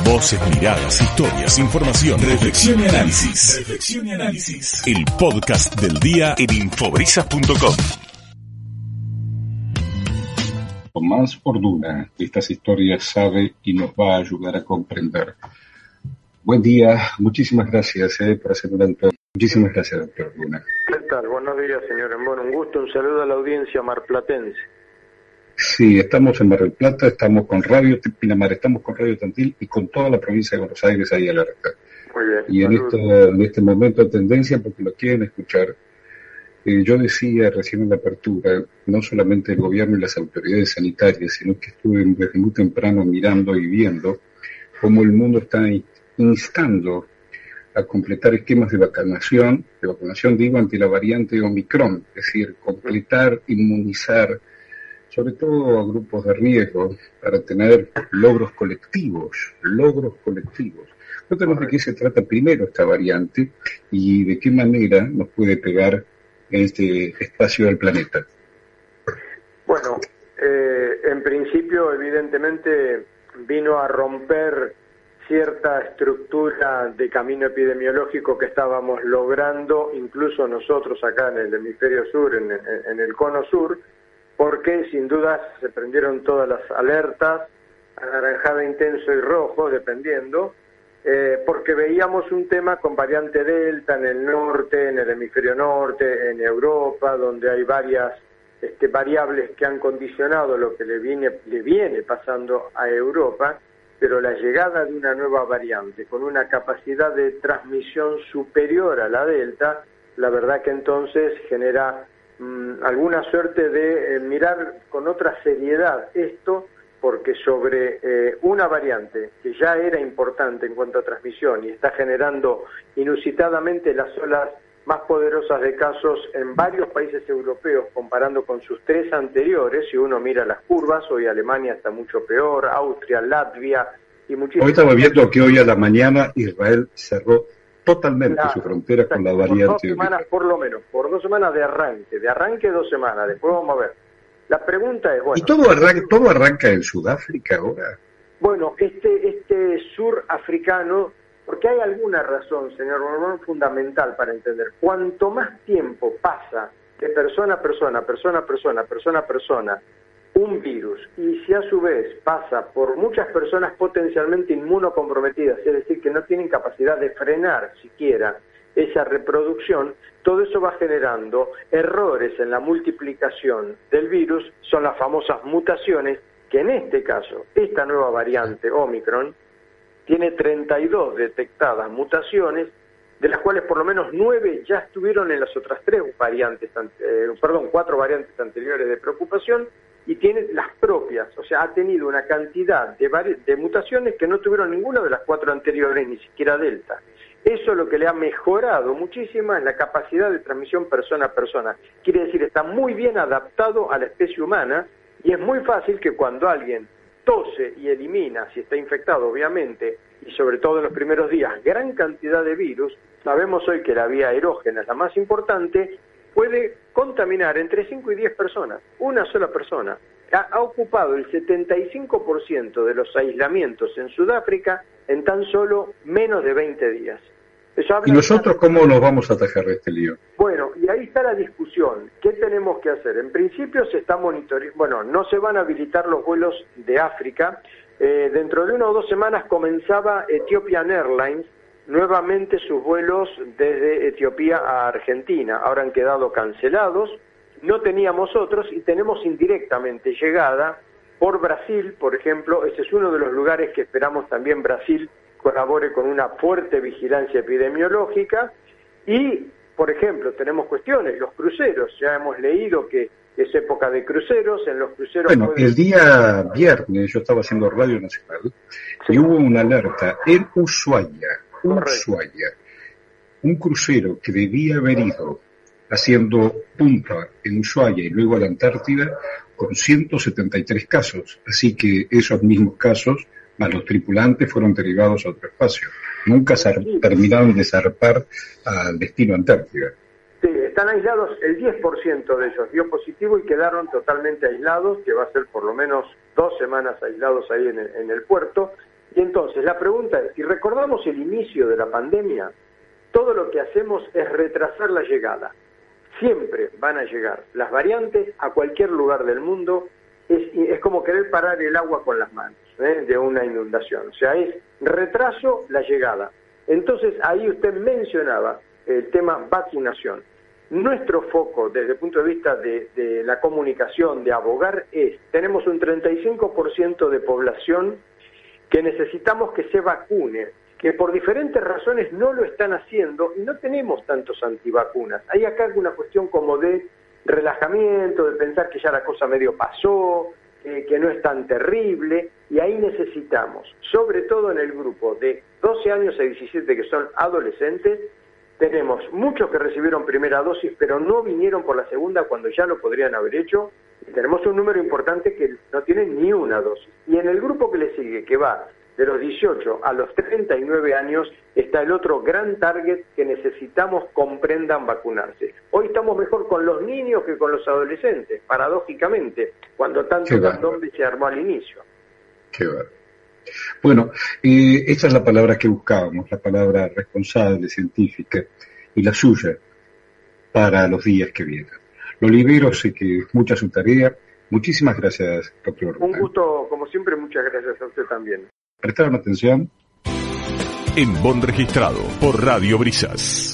Voces, miradas, historias, información, reflexión y análisis. Reflexión y análisis. El podcast del día en infobrisas.com. Tomás Orduna, estas historias sabe y nos va a ayudar a comprender. Buen día, muchísimas gracias eh, por hacer una Muchísimas gracias, doctor Orduna. ¿Qué tal? Buenos días, señor Bueno, un gusto, un saludo a la audiencia marplatense. Sí, estamos en Mar del Plata, estamos con Radio Pinamar, estamos con Radio Tantil y con toda la provincia de Buenos Aires ahí alerta. Muy bien. Y en, esto, en este momento de tendencia, porque lo quieren escuchar, eh, yo decía recién en la apertura, no solamente el gobierno y las autoridades sanitarias, sino que estuve desde muy temprano mirando y viendo cómo el mundo está instando a completar esquemas de vacunación, de vacunación digo ante la variante Omicron, es decir, completar, inmunizar, sobre todo a grupos de riesgo, para tener logros colectivos, logros colectivos. Cuéntanos de qué se trata primero esta variante y de qué manera nos puede pegar en este espacio del planeta. Bueno, eh, en principio, evidentemente, vino a romper cierta estructura de camino epidemiológico que estábamos logrando, incluso nosotros acá en el hemisferio sur, en, el cono sur, porque sin duda se prendieron todas las alertas, anaranjada intenso y rojo, dependiendo, eh, porque veíamos un tema con variante Delta en el norte, en el hemisferio norte, en Europa, donde hay varias este, variables que han condicionado lo que le viene, le viene pasando a Europa pero la llegada de una nueva variante con una capacidad de transmisión superior a la Delta, la verdad que entonces genera mm, alguna suerte de eh, mirar con otra seriedad esto, porque sobre eh, una variante que ya era importante en cuanto a transmisión y está generando inusitadamente las olas más poderosas de casos en varios países europeos comparando con sus tres anteriores, si uno mira las curvas, hoy Alemania está mucho peor, Austria, Latvia y muchísimos... Hoy estamos viendo que hoy a la mañana Israel cerró totalmente su frontera con la variante. Por dos semanas por lo menos, por dos semanas de arranque, de arranque dos semanas, después vamos a ver. La pregunta es, bueno... ¿Y todo arranca, todo arranca en Sudáfrica ahora? Bueno, este, este sur africano porque hay alguna razón, señor Borbón, fundamental para entender. Cuanto más tiempo pasa de persona a persona, persona a persona, persona a persona, un virus, y si a su vez pasa por muchas personas potencialmente inmunocomprometidas, es decir, que no tienen capacidad de frenar siquiera esa reproducción, todo eso va generando errores en la multiplicación del virus, son las famosas mutaciones, que en este caso, esta nueva variante Omicron, tiene 32 detectadas mutaciones, de las cuales por lo menos 9 ya estuvieron en las otras tres variantes, eh, perdón, cuatro variantes anteriores de preocupación, y tiene las propias, o sea, ha tenido una cantidad de, de mutaciones que no tuvieron ninguna de las cuatro anteriores, ni siquiera Delta. Eso lo que le ha mejorado muchísimo es la capacidad de transmisión persona a persona. Quiere decir, está muy bien adaptado a la especie humana y es muy fácil que cuando alguien tose y elimina, si está infectado obviamente, y sobre todo en los primeros días, gran cantidad de virus, sabemos hoy que la vía aerógena es la más importante, puede contaminar entre 5 y 10 personas, una sola persona. Ha, ha ocupado el 75% de los aislamientos en Sudáfrica en tan solo menos de 20 días. ¿Y nosotros cómo nos vamos a atajar de este lío? Bueno, y ahí está la discusión. ¿Qué tenemos que hacer? En principio se está monitoreando, bueno, no se van a habilitar los vuelos de África. Eh, dentro de una o dos semanas comenzaba Ethiopian Airlines nuevamente sus vuelos desde Etiopía a Argentina. Ahora han quedado cancelados. No teníamos otros y tenemos indirectamente llegada por Brasil, por ejemplo. Ese es uno de los lugares que esperamos también Brasil colabore con una fuerte vigilancia epidemiológica y, por ejemplo, tenemos cuestiones, los cruceros, ya hemos leído que es época de cruceros, en los cruceros... Bueno, el día viernes yo estaba haciendo Radio Nacional y hubo una alerta en Ushuaia, Ushuaia, un crucero que debía haber ido haciendo punta en Ushuaia y luego a la Antártida con 173 casos, así que esos mismos casos los tripulantes fueron derivados a otro espacio. Nunca terminaron de zarpar al destino Antártida. Sí, están aislados, el 10% de ellos dio positivo y quedaron totalmente aislados, que va a ser por lo menos dos semanas aislados ahí en el, puerto. Y entonces la pregunta es, si recordamos el inicio de la pandemia, todo lo que hacemos es retrasar la llegada. Siempre van a llegar las variantes a cualquier lugar del mundo. Es, como querer parar el agua con las manos ¿eh? de una inundación. O sea, es retraso la llegada. Entonces ahí usted mencionaba el tema vacunación. Nuestro foco desde el punto de vista de, de la comunicación, de abogar, es, tenemos un 35% de población que necesitamos que se vacune, que por diferentes razones no lo están haciendo y no tenemos tantos antivacunas. Hay acá alguna cuestión como de relajamiento, de pensar que ya la cosa medio pasó, que no es tan terrible, y ahí necesitamos, sobre todo en el grupo de 12 años a 17 que son adolescentes, tenemos muchos que recibieron primera dosis pero no vinieron por la segunda cuando ya lo podrían haber hecho, tenemos un número importante que no tienen ni una dosis. Y en el grupo que le sigue, que va de los 18 a los 39 años, está el otro gran target que necesitamos comprendan vacunarse. Hoy estamos mejor con los niños que con los adolescentes, paradójicamente, cuando tanto candombe se armó al inicio. Qué Bueno, eh, esta es la palabra que buscábamos, la palabra responsable, científica, y la suya para los días que vienen. Lo libero, sé que es mucha su tarea. Muchísimas gracias, doctor. Un gusto, como siempre, muchas gracias a usted también. ¿Prestaron atención? En Bon Registrado por Radio Brisas.